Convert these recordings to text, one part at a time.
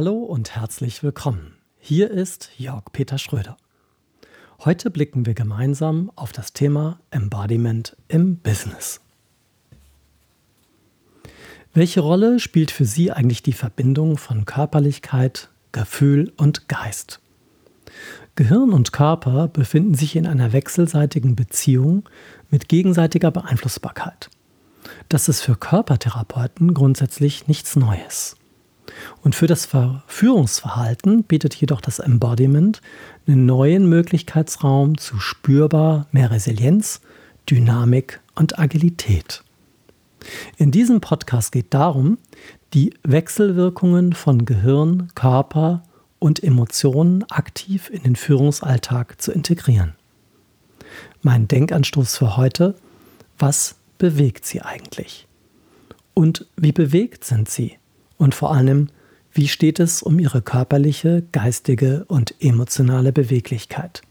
Hallo und herzlich willkommen. Hier ist Jörg Peter Schröder. Heute blicken wir gemeinsam auf das Thema Embodiment im Business. Welche Rolle spielt für Sie eigentlich die Verbindung von Körperlichkeit, Gefühl und Geist? Gehirn und Körper befinden sich in einer wechselseitigen Beziehung mit gegenseitiger Beeinflussbarkeit. Das ist für Körpertherapeuten grundsätzlich nichts Neues. Und für das Führungsverhalten bietet jedoch das Embodiment einen neuen Möglichkeitsraum zu spürbar mehr Resilienz, Dynamik und Agilität. In diesem Podcast geht darum, die Wechselwirkungen von Gehirn, Körper und Emotionen aktiv in den Führungsalltag zu integrieren. Mein Denkanstoß für heute, was bewegt Sie eigentlich? Und wie bewegt sind Sie? Und vor allem, wie steht es um ihre körperliche, geistige und emotionale Beweglichkeit?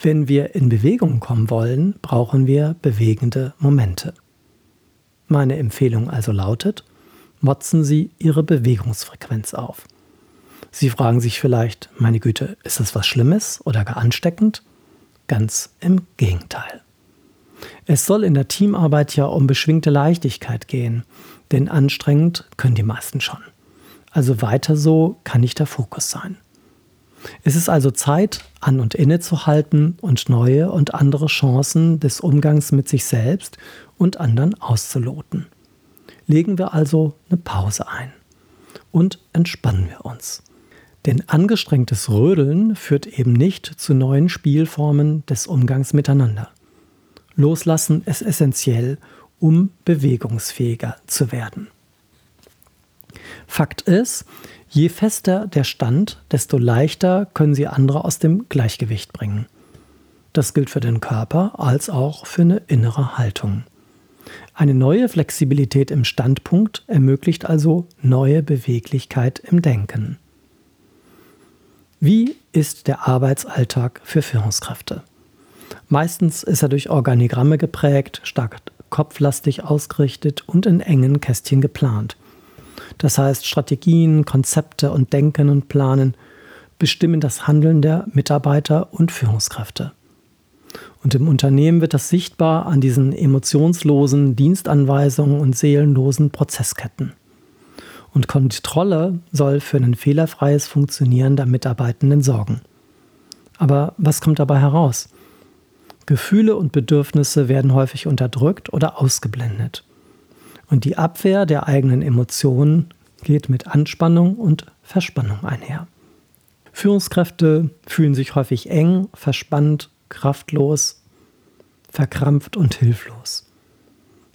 Wenn wir in Bewegung kommen wollen, brauchen wir bewegende Momente. Meine Empfehlung also lautet, motzen Sie Ihre Bewegungsfrequenz auf. Sie fragen sich vielleicht, meine Güte, ist das was Schlimmes oder gar ansteckend? Ganz im Gegenteil. Es soll in der Teamarbeit ja um beschwingte Leichtigkeit gehen, denn anstrengend können die meisten schon. Also weiter so kann nicht der Fokus sein. Es ist also Zeit, an und inne zu halten und neue und andere Chancen des Umgangs mit sich selbst und anderen auszuloten. Legen wir also eine Pause ein und entspannen wir uns. Denn angestrengtes Rödeln führt eben nicht zu neuen Spielformen des Umgangs miteinander. Loslassen ist essentiell, um bewegungsfähiger zu werden. Fakt ist, je fester der Stand, desto leichter können Sie andere aus dem Gleichgewicht bringen. Das gilt für den Körper als auch für eine innere Haltung. Eine neue Flexibilität im Standpunkt ermöglicht also neue Beweglichkeit im Denken. Wie ist der Arbeitsalltag für Führungskräfte? Meistens ist er durch Organigramme geprägt, stark kopflastig ausgerichtet und in engen Kästchen geplant. Das heißt, Strategien, Konzepte und Denken und Planen bestimmen das Handeln der Mitarbeiter und Führungskräfte. Und im Unternehmen wird das sichtbar an diesen emotionslosen Dienstanweisungen und seelenlosen Prozessketten. Und Kontrolle soll für ein fehlerfreies Funktionieren der Mitarbeitenden sorgen. Aber was kommt dabei heraus? Gefühle und Bedürfnisse werden häufig unterdrückt oder ausgeblendet. Und die Abwehr der eigenen Emotionen geht mit Anspannung und Verspannung einher. Führungskräfte fühlen sich häufig eng, verspannt, kraftlos, verkrampft und hilflos.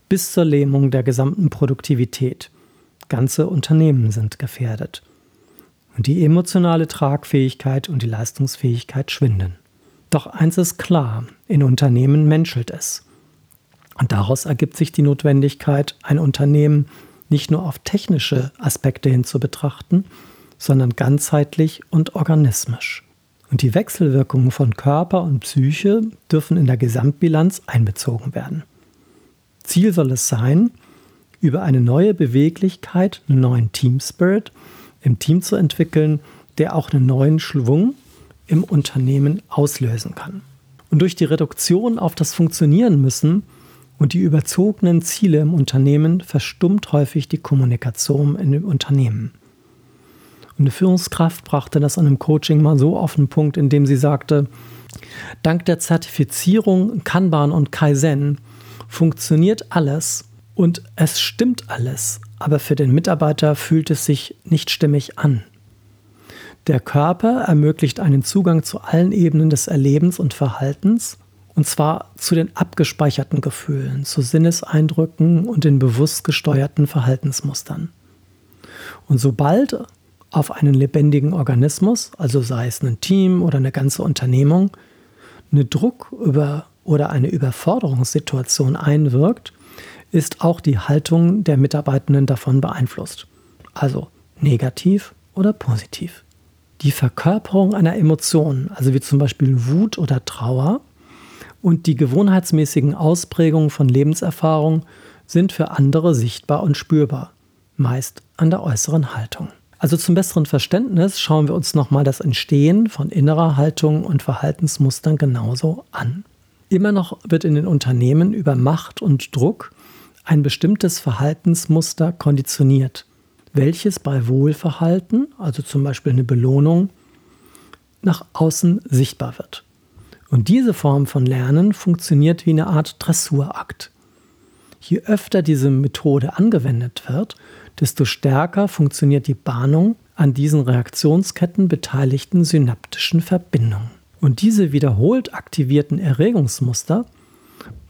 Bis zur Lähmung der gesamten Produktivität. Ganze Unternehmen sind gefährdet. Und die emotionale Tragfähigkeit und die Leistungsfähigkeit schwinden. Doch eins ist klar, in Unternehmen menschelt es. Und daraus ergibt sich die Notwendigkeit, ein Unternehmen nicht nur auf technische Aspekte hin zu betrachten, sondern ganzheitlich und organismisch. Und die Wechselwirkungen von Körper und Psyche dürfen in der Gesamtbilanz einbezogen werden. Ziel soll es sein, über eine neue Beweglichkeit, einen neuen Team Spirit im Team zu entwickeln, der auch einen neuen Schwung im Unternehmen auslösen kann. Und durch die Reduktion auf das Funktionieren müssen und die überzogenen Ziele im Unternehmen verstummt häufig die Kommunikation in dem Unternehmen. Und eine Führungskraft brachte das an einem Coaching mal so auf den Punkt, indem sie sagte, dank der Zertifizierung Kanban und Kaizen funktioniert alles und es stimmt alles, aber für den Mitarbeiter fühlt es sich nicht stimmig an. Der Körper ermöglicht einen Zugang zu allen Ebenen des Erlebens und Verhaltens Und zwar zu den abgespeicherten Gefühlen, zu Sinneseindrücken und den bewusst gesteuerten Verhaltensmustern. Und sobald auf einen lebendigen Organismus, also sei es ein Team oder eine ganze Unternehmung, eine Druck über oder eine Überforderungssituation einwirkt, ist auch die Haltung der Mitarbeitenden davon beeinflusst. Also negativ oder positiv. Die Verkörperung einer Emotion, also wie zum Beispiel Wut oder Trauer, und die gewohnheitsmäßigen Ausprägungen von Lebenserfahrung sind für andere sichtbar und spürbar, meist an der äußeren Haltung. Also zum besseren Verständnis schauen wir uns nochmal das Entstehen von innerer Haltung und Verhaltensmustern genauso an. Immer noch wird in den Unternehmen über Macht und Druck ein bestimmtes Verhaltensmuster konditioniert, welches bei Wohlverhalten, also zum Beispiel eine Belohnung, nach außen sichtbar wird. Und diese Form von Lernen funktioniert wie eine Art Dressurakt. Je öfter diese Methode angewendet wird, desto stärker funktioniert die Bahnung an diesen Reaktionsketten beteiligten synaptischen Verbindungen. Und diese wiederholt aktivierten Erregungsmuster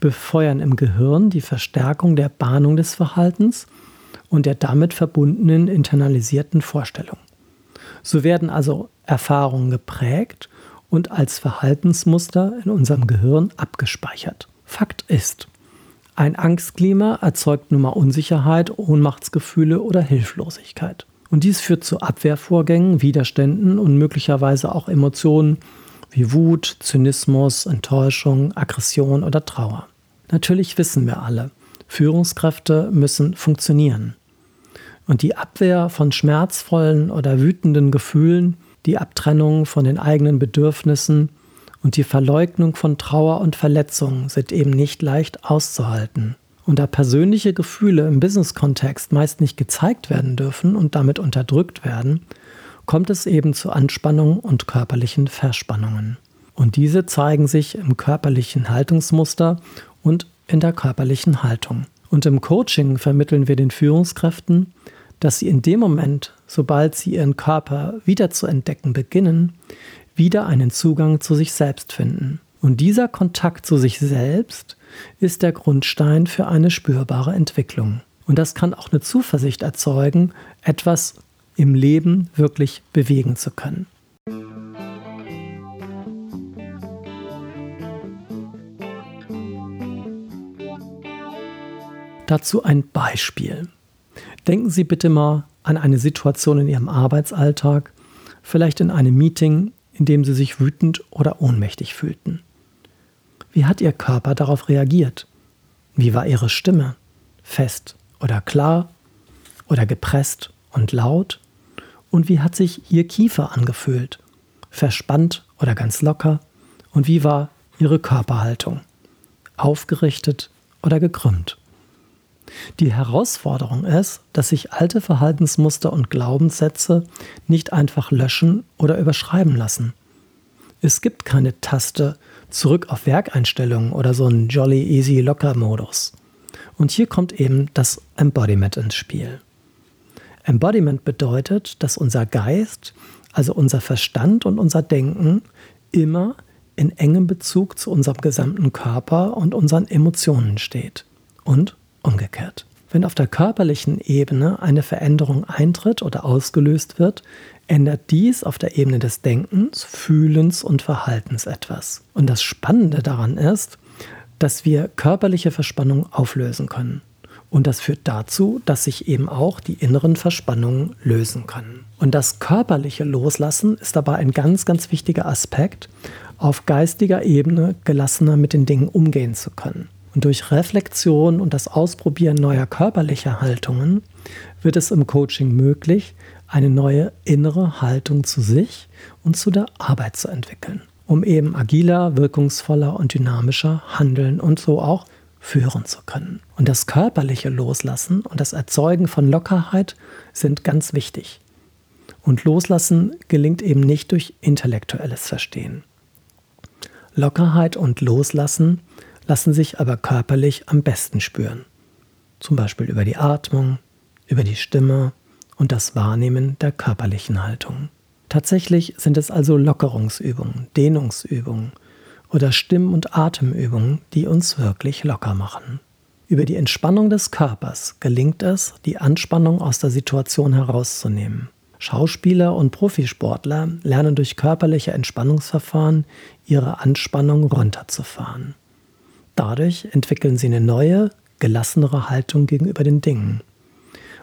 befeuern im Gehirn die Verstärkung der Bahnung des Verhaltens und der damit verbundenen internalisierten Vorstellung. So werden also Erfahrungen geprägt und als Verhaltensmuster in unserem Gehirn abgespeichert. Fakt ist, ein Angstklima erzeugt nun mal Unsicherheit, Ohnmachtsgefühle oder Hilflosigkeit. Und dies führt zu Abwehrvorgängen, Widerständen und möglicherweise auch Emotionen wie Wut, Zynismus, Enttäuschung, Aggression oder Trauer. Natürlich wissen wir alle, Führungskräfte müssen funktionieren. Und die Abwehr von schmerzvollen oder wütenden Gefühlen die Abtrennung von den eigenen Bedürfnissen und die Verleugnung von Trauer und Verletzungen sind eben nicht leicht auszuhalten. Und da persönliche Gefühle im Business-Kontext meist nicht gezeigt werden dürfen und damit unterdrückt werden, kommt es eben zu Anspannungen und körperlichen Verspannungen. Und diese zeigen sich im körperlichen Haltungsmuster und in der körperlichen Haltung. Und im Coaching vermitteln wir den Führungskräften, dass sie in dem Moment, sobald sie ihren Körper wieder zu entdecken beginnen, wieder einen Zugang zu sich selbst finden. Und dieser Kontakt zu sich selbst ist der Grundstein für eine spürbare Entwicklung. Und das kann auch eine Zuversicht erzeugen, etwas im Leben wirklich bewegen zu können. Dazu ein Beispiel. Denken Sie bitte mal an eine Situation in Ihrem Arbeitsalltag, vielleicht in einem Meeting, in dem Sie sich wütend oder ohnmächtig fühlten. Wie hat Ihr Körper darauf reagiert? Wie war Ihre Stimme? Fest oder klar oder gepresst und laut? Und wie hat sich Ihr Kiefer angefühlt? Verspannt oder ganz locker? Und wie war Ihre Körperhaltung? Aufgerichtet oder gekrümmt? Die Herausforderung ist, dass sich alte Verhaltensmuster und Glaubenssätze nicht einfach löschen oder überschreiben lassen. Es gibt keine Taste zurück auf Werkeinstellungen oder so einen Jolly Easy Locker Modus. Und hier kommt eben das Embodiment ins Spiel. Embodiment bedeutet, dass unser Geist, also unser Verstand und unser Denken immer in engem Bezug zu unserem gesamten Körper und unseren Emotionen steht. Und umgekehrt. Wenn auf der körperlichen Ebene eine Veränderung eintritt oder ausgelöst wird, ändert dies auf der Ebene des Denkens, Fühlens und Verhaltens etwas. Und das Spannende daran ist, dass wir körperliche Verspannungen auflösen können. Und das führt dazu, dass sich eben auch die inneren Verspannungen lösen können. Und das körperliche Loslassen ist dabei ein ganz, ganz wichtiger Aspekt, auf geistiger Ebene gelassener mit den Dingen umgehen zu können. Und durch Reflexion und das Ausprobieren neuer körperlicher Haltungen wird es im Coaching möglich, eine neue innere Haltung zu sich und zu der Arbeit zu entwickeln, um eben agiler, wirkungsvoller und dynamischer handeln und so auch führen zu können. Und das körperliche Loslassen und das Erzeugen von Lockerheit sind ganz wichtig. Und Loslassen gelingt eben nicht durch intellektuelles Verstehen. Lockerheit und Loslassen lassen sich aber körperlich am besten spüren. Zum Beispiel über die Atmung, über die Stimme und das Wahrnehmen der körperlichen Haltung. Tatsächlich sind es also Lockerungsübungen, Dehnungsübungen oder Stimm- und Atemübungen, die uns wirklich locker machen. Über die Entspannung des Körpers gelingt es, die Anspannung aus der Situation herauszunehmen. Schauspieler und Profisportler lernen durch körperliche Entspannungsverfahren ihre Anspannung runterzufahren. Dadurch entwickeln sie eine neue, gelassenere Haltung gegenüber den Dingen.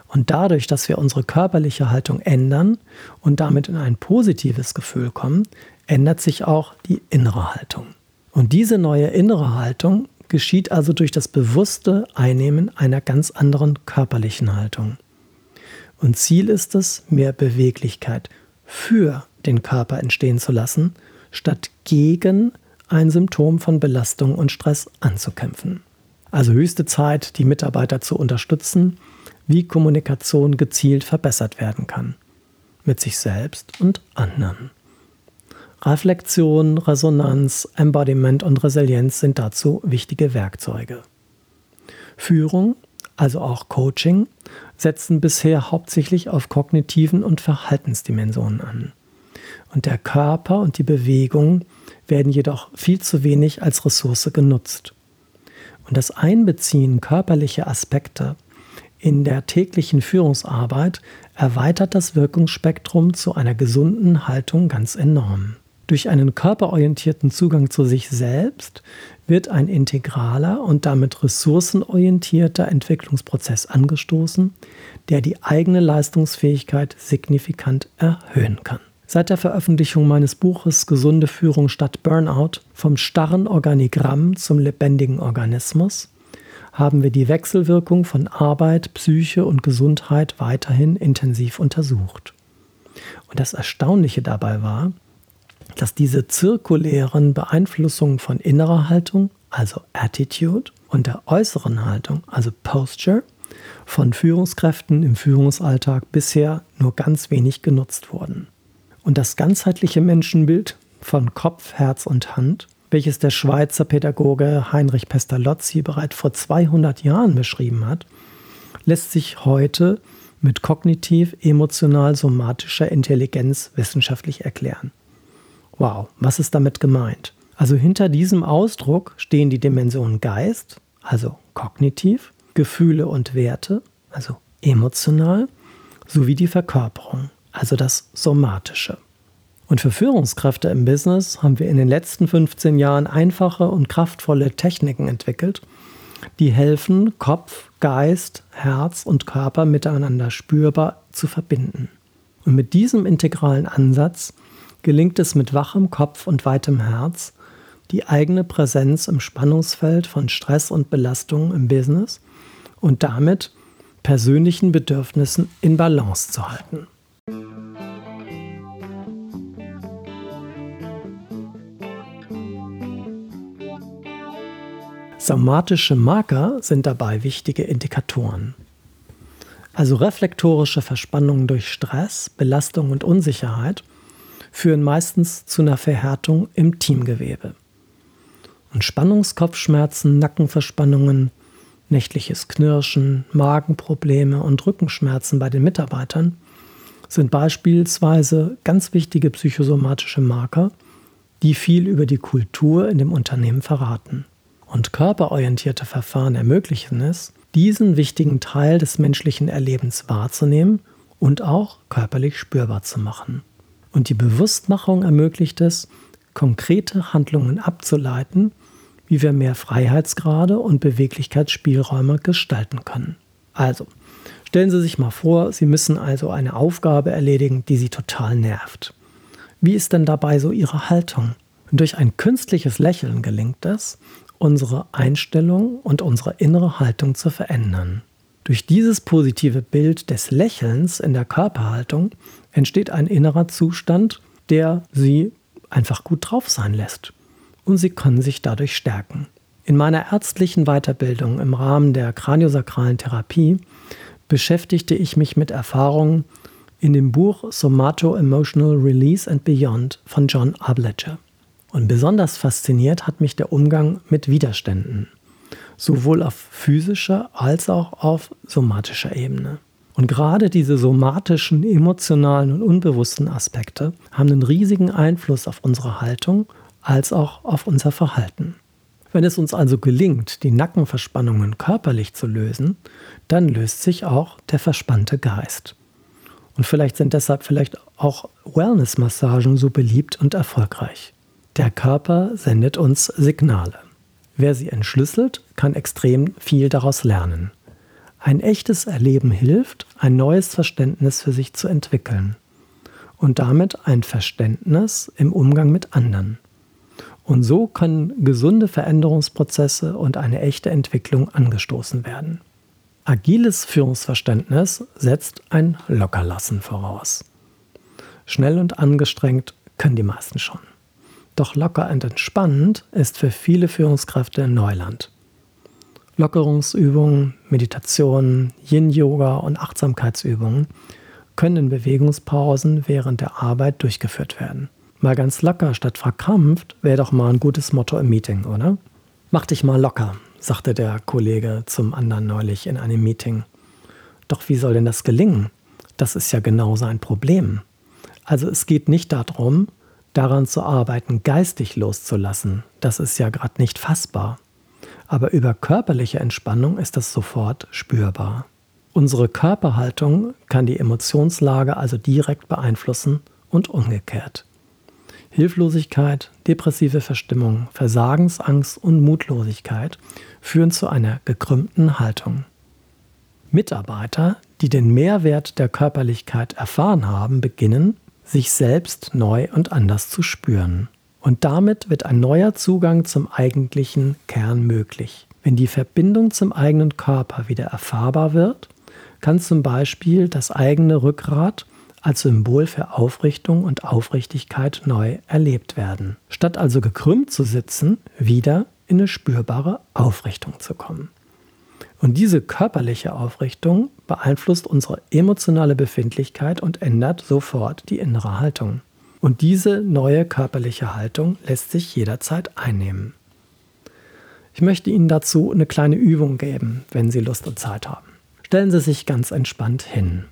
Und dadurch, dass wir unsere körperliche Haltung ändern und damit in ein positives Gefühl kommen, ändert sich auch die innere Haltung. Und diese neue innere Haltung geschieht also durch das bewusste Einnehmen einer ganz anderen körperlichen Haltung. Und Ziel ist es, mehr Beweglichkeit für den Körper entstehen zu lassen, statt gegen ein Symptom von Belastung und Stress anzukämpfen. Also höchste Zeit, die Mitarbeiter zu unterstützen, wie Kommunikation gezielt verbessert werden kann. Mit sich selbst und anderen. Reflexion, Resonanz, Embodiment und Resilienz sind dazu wichtige Werkzeuge. Führung, also auch Coaching, setzen bisher hauptsächlich auf kognitiven und Verhaltensdimensionen an. Und der Körper und die Bewegung werden jedoch viel zu wenig als Ressource genutzt. Und das Einbeziehen körperlicher Aspekte in der täglichen Führungsarbeit erweitert das Wirkungsspektrum zu einer gesunden Haltung ganz enorm. Durch einen körperorientierten Zugang zu sich selbst wird ein integraler und damit ressourcenorientierter Entwicklungsprozess angestoßen, der die eigene Leistungsfähigkeit signifikant erhöhen kann. Seit der Veröffentlichung meines Buches Gesunde Führung statt Burnout vom starren Organigramm zum lebendigen Organismus haben wir die Wechselwirkung von Arbeit, Psyche und Gesundheit weiterhin intensiv untersucht. Und das Erstaunliche dabei war, dass diese zirkulären Beeinflussungen von innerer Haltung, also Attitude, und der äußeren Haltung, also Posture, von Führungskräften im Führungsalltag bisher nur ganz wenig genutzt wurden. Und das ganzheitliche Menschenbild von Kopf, Herz und Hand welches der Schweizer Pädagoge Heinrich Pestalozzi bereits vor 200 Jahren beschrieben hat, lässt sich heute mit kognitiv-emotional-somatischer Intelligenz wissenschaftlich erklären. Wow, was ist damit gemeint? Also hinter diesem Ausdruck stehen die Dimensionen Geist, also kognitiv, Gefühle und Werte, also emotional, sowie die Verkörperung, also das Somatische. Und für Führungskräfte im Business haben wir in den letzten 15 Jahren einfache und kraftvolle Techniken entwickelt, die helfen, Kopf, Geist, Herz und Körper miteinander spürbar zu verbinden. Und mit diesem integralen Ansatz gelingt es mit wachem Kopf und weitem Herz, die eigene Präsenz im Spannungsfeld von Stress und Belastung im Business und damit persönlichen Bedürfnissen in Balance zu halten. Somatische Marker sind dabei wichtige Indikatoren. Also reflektorische Verspannungen durch Stress, Belastung und Unsicherheit führen meistens zu einer Verhärtung im Teamgewebe. Und Spannungskopfschmerzen, Nackenverspannungen, nächtliches Knirschen, Magenprobleme und Rückenschmerzen bei den Mitarbeitern sind beispielsweise ganz wichtige psychosomatische Marker, die viel über die Kultur in dem Unternehmen verraten und körperorientierte Verfahren ermöglichen es, diesen wichtigen Teil des menschlichen Erlebens wahrzunehmen und auch körperlich spürbar zu machen. Und die Bewusstmachung ermöglicht es, konkrete Handlungen abzuleiten, wie wir mehr Freiheitsgrade und Beweglichkeitsspielräume gestalten können. Also, stellen Sie sich mal vor, Sie müssen also eine Aufgabe erledigen, die Sie total nervt. Wie ist denn dabei so Ihre Haltung? Durch ein künstliches Lächeln gelingt es, unsere Einstellung und unsere innere Haltung zu verändern. Durch dieses positive Bild des Lächelns in der Körperhaltung entsteht ein innerer Zustand, der sie einfach gut drauf sein lässt. Und sie können sich dadurch stärken. In meiner ärztlichen Weiterbildung im Rahmen der kraniosakralen Therapie beschäftigte ich mich mit Erfahrungen in dem Buch Somato Emotional Release and Beyond von John Abledger. Und besonders fasziniert hat mich der Umgang mit Widerständen, sowohl auf physischer als auch auf somatischer Ebene. Und gerade diese somatischen, emotionalen und unbewussten Aspekte haben einen riesigen Einfluss auf unsere Haltung, als auch auf unser Verhalten. Wenn es uns also gelingt, die Nackenverspannungen körperlich zu lösen, dann löst sich auch der verspannte Geist. Und vielleicht sind deshalb vielleicht auch Wellness-Massagen so beliebt und erfolgreich. Der Körper sendet uns Signale. Wer sie entschlüsselt, kann extrem viel daraus lernen. Ein echtes Erleben hilft, ein neues Verständnis für sich zu entwickeln und damit ein Verständnis im Umgang mit anderen. Und so können gesunde Veränderungsprozesse und eine echte Entwicklung angestoßen werden. Agiles Führungsverständnis setzt ein Lockerlassen voraus. Schnell und angestrengt können die meisten schon. Doch locker und entspannend ist für viele Führungskräfte Neuland. Lockerungsübungen, Meditationen, Yin-Yoga und Achtsamkeitsübungen können in Bewegungspausen während der Arbeit durchgeführt werden. Mal ganz locker statt verkrampft wäre doch mal ein gutes Motto im Meeting, oder? Mach dich mal locker, sagte der Kollege zum anderen neulich in einem Meeting. Doch wie soll denn das gelingen? Das ist ja genau sein Problem. Also es geht nicht darum, daran zu arbeiten, geistig loszulassen. Das ist ja gerade nicht fassbar. Aber über körperliche Entspannung ist das sofort spürbar. Unsere Körperhaltung kann die Emotionslage also direkt beeinflussen und umgekehrt. Hilflosigkeit, depressive Verstimmung, Versagensangst und Mutlosigkeit führen zu einer gekrümmten Haltung. Mitarbeiter, die den Mehrwert der Körperlichkeit erfahren haben, beginnen, sich selbst neu und anders zu spüren. Und damit wird ein neuer Zugang zum eigentlichen Kern möglich. Wenn die Verbindung zum eigenen Körper wieder erfahrbar wird, kann zum Beispiel das eigene Rückgrat als Symbol für Aufrichtung und Aufrichtigkeit neu erlebt werden. Statt also gekrümmt zu sitzen, wieder in eine spürbare Aufrichtung zu kommen. Und diese körperliche Aufrichtung beeinflusst unsere emotionale Befindlichkeit und ändert sofort die innere Haltung. Und diese neue körperliche Haltung lässt sich jederzeit einnehmen. Ich möchte Ihnen dazu eine kleine Übung geben, wenn Sie Lust und Zeit haben. Stellen Sie sich ganz entspannt hin.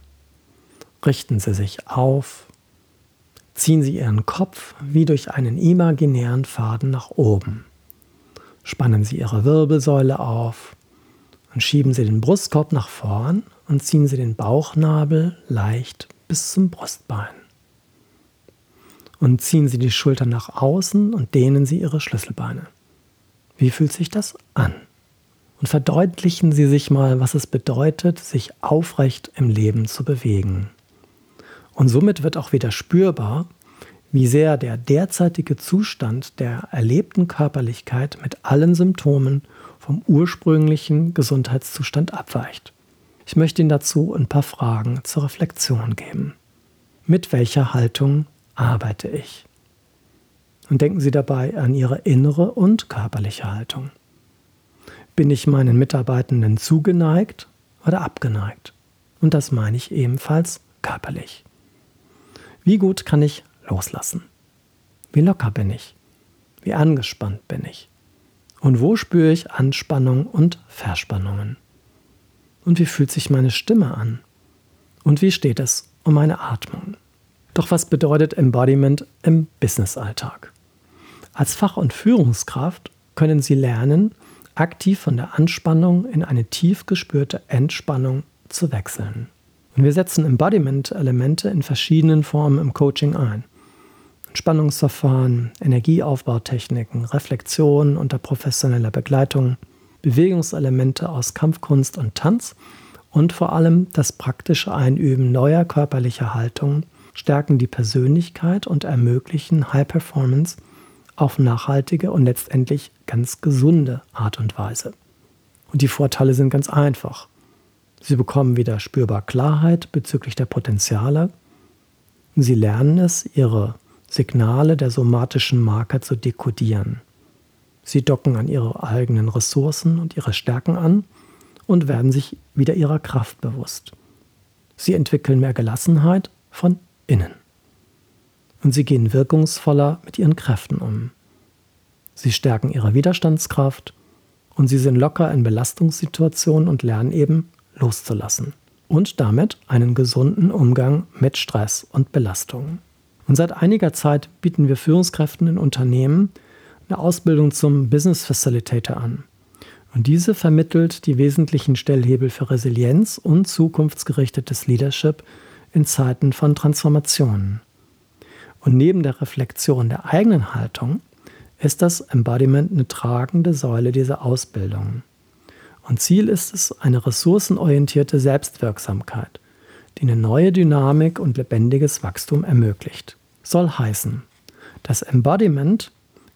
Richten Sie sich auf. Ziehen Sie Ihren Kopf wie durch einen imaginären Faden nach oben. Spannen Sie Ihre Wirbelsäule auf und schieben Sie den Brustkorb nach vorn und ziehen Sie den Bauchnabel leicht bis zum Brustbein. Und ziehen Sie die Schultern nach außen und dehnen Sie Ihre Schlüsselbeine. Wie fühlt sich das an? Und verdeutlichen Sie sich mal, was es bedeutet, sich aufrecht im Leben zu bewegen. Und somit wird auch wieder spürbar, wie sehr der derzeitige Zustand der erlebten Körperlichkeit mit allen Symptomen vom ursprünglichen Gesundheitszustand abweicht. Ich möchte Ihnen dazu ein paar Fragen zur Reflexion geben. Mit welcher Haltung arbeite ich? Und denken Sie dabei an Ihre innere und körperliche Haltung. Bin ich meinen Mitarbeitenden zugeneigt oder abgeneigt? Und das meine ich ebenfalls körperlich. Wie gut kann ich loslassen? Wie locker bin ich? Wie angespannt bin ich? Und wo spüre ich Anspannung und Verspannungen? Und wie fühlt sich meine Stimme an? Und wie steht es um meine Atmung? Doch was bedeutet Embodiment im Businessalltag? Als Fach- und Führungskraft können Sie lernen, aktiv von der Anspannung in eine tief gespürte Entspannung zu wechseln. Und wir setzen Embodiment-Elemente in verschiedenen Formen im Coaching ein. Entspannungsverfahren, Energieaufbautechniken, Reflexion unter professioneller Begleitung, Bewegungselemente aus Kampfkunst und Tanz und vor allem das praktische Einüben neuer körperlicher Haltungen stärken die Persönlichkeit und ermöglichen High Performance auf nachhaltige und letztendlich ganz gesunde Art und Weise. Und die Vorteile sind ganz einfach. Sie bekommen wieder spürbar Klarheit bezüglich der Potenziale. Sie lernen es, ihre Signale der somatischen Marker zu dekodieren. Sie docken an ihre eigenen Ressourcen und ihre Stärken an und werden sich wieder ihrer Kraft bewusst. Sie entwickeln mehr Gelassenheit von innen. Und sie gehen wirkungsvoller mit ihren Kräften um. Sie stärken ihre Widerstandskraft und sie sind locker in Belastungssituationen und lernen eben loszulassen und damit einen gesunden Umgang mit Stress und Belastungen. Und seit einiger Zeit bieten wir Führungskräften in Unternehmen eine Ausbildung zum Business Facilitator an. Und diese vermittelt die wesentlichen Stellhebel für Resilienz und zukunftsgerichtetes Leadership in Zeiten von Transformationen. Und neben der Reflexion der eigenen Haltung ist das Embodiment eine tragende Säule dieser Ausbildung. Und Ziel ist es eine ressourcenorientierte Selbstwirksamkeit, die eine neue Dynamik und lebendiges Wachstum ermöglicht. Soll heißen, das Embodiment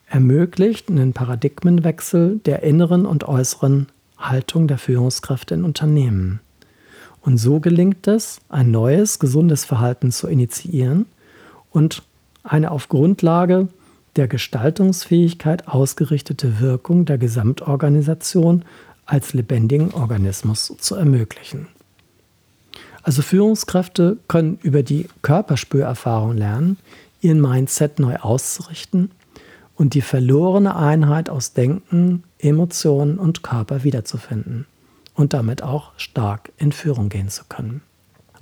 ermöglicht einen Paradigmenwechsel der inneren und äußeren Haltung der Führungskräfte in Unternehmen. Und so gelingt es, ein neues, gesundes Verhalten zu initiieren und eine auf Grundlage der Gestaltungsfähigkeit ausgerichtete Wirkung der Gesamtorganisation als lebendigen Organismus zu ermöglichen. Also Führungskräfte können über die Körperspürerfahrung lernen, ihren Mindset neu auszurichten und die verlorene Einheit aus Denken, Emotionen und Körper wiederzufinden und damit auch stark in Führung gehen zu können.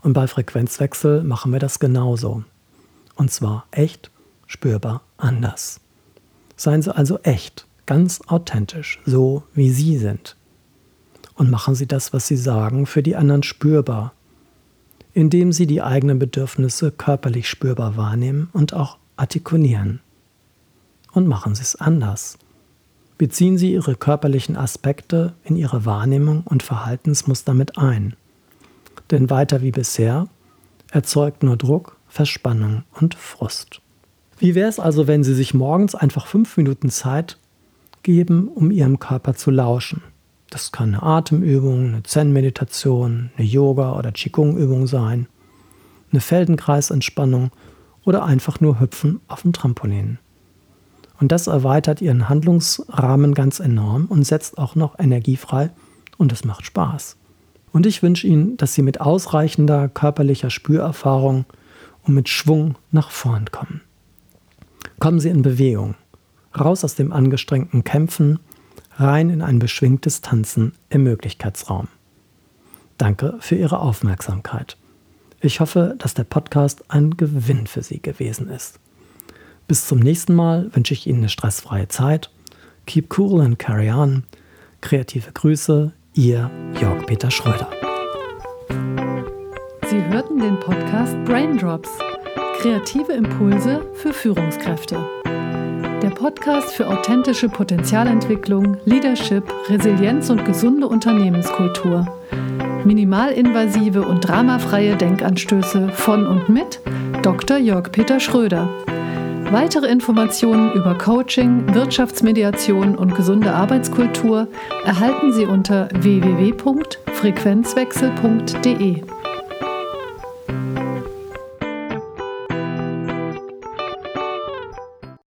Und bei Frequenzwechsel machen wir das genauso. Und zwar echt, spürbar anders. Seien Sie also echt, ganz authentisch, so wie Sie sind. Und machen Sie das, was Sie sagen, für die anderen spürbar, indem Sie die eigenen Bedürfnisse körperlich spürbar wahrnehmen und auch artikulieren und machen Sie es anders. Beziehen Sie Ihre körperlichen Aspekte in Ihre Wahrnehmung und Verhaltensmuster mit ein. Denn weiter wie bisher erzeugt nur Druck, Verspannung und Frust. Wie wäre es also, wenn Sie sich morgens einfach fünf Minuten Zeit geben, um Ihrem Körper zu lauschen? Das kann eine Atemübung, eine Zen-Meditation, eine Yoga- oder Qigong-Übung sein, eine Feldenkreisentspannung oder einfach nur Hüpfen auf dem Trampolin. Und das erweitert ihren Handlungsrahmen ganz enorm und setzt auch noch Energie frei und es macht Spaß. Und ich wünsche Ihnen, dass Sie mit ausreichender körperlicher Spürerfahrung und mit Schwung nach vorn kommen. Kommen Sie in Bewegung, raus aus dem angestrengten Kämpfen, rein in ein beschwingtes Tanzen im Möglichkeitsraum. Danke für Ihre Aufmerksamkeit. Ich hoffe, dass der Podcast ein Gewinn für Sie gewesen ist. Bis zum nächsten Mal wünsche ich Ihnen eine stressfreie Zeit. Keep cool and carry on. Kreative Grüße, Ihr Jörg-Peter Schröder. Sie hörten den Podcast Braindrops. Kreative Impulse für Führungskräfte. Der Podcast für authentische Potenzialentwicklung, Leadership, Resilienz und gesunde Unternehmenskultur. Minimalinvasive und dramafreie Denkanstöße von und mit Dr. Jörg-Peter Schröder. Weitere Informationen über Coaching, Wirtschaftsmediation und gesunde Arbeitskultur erhalten Sie unter www.frequenzwechsel.de.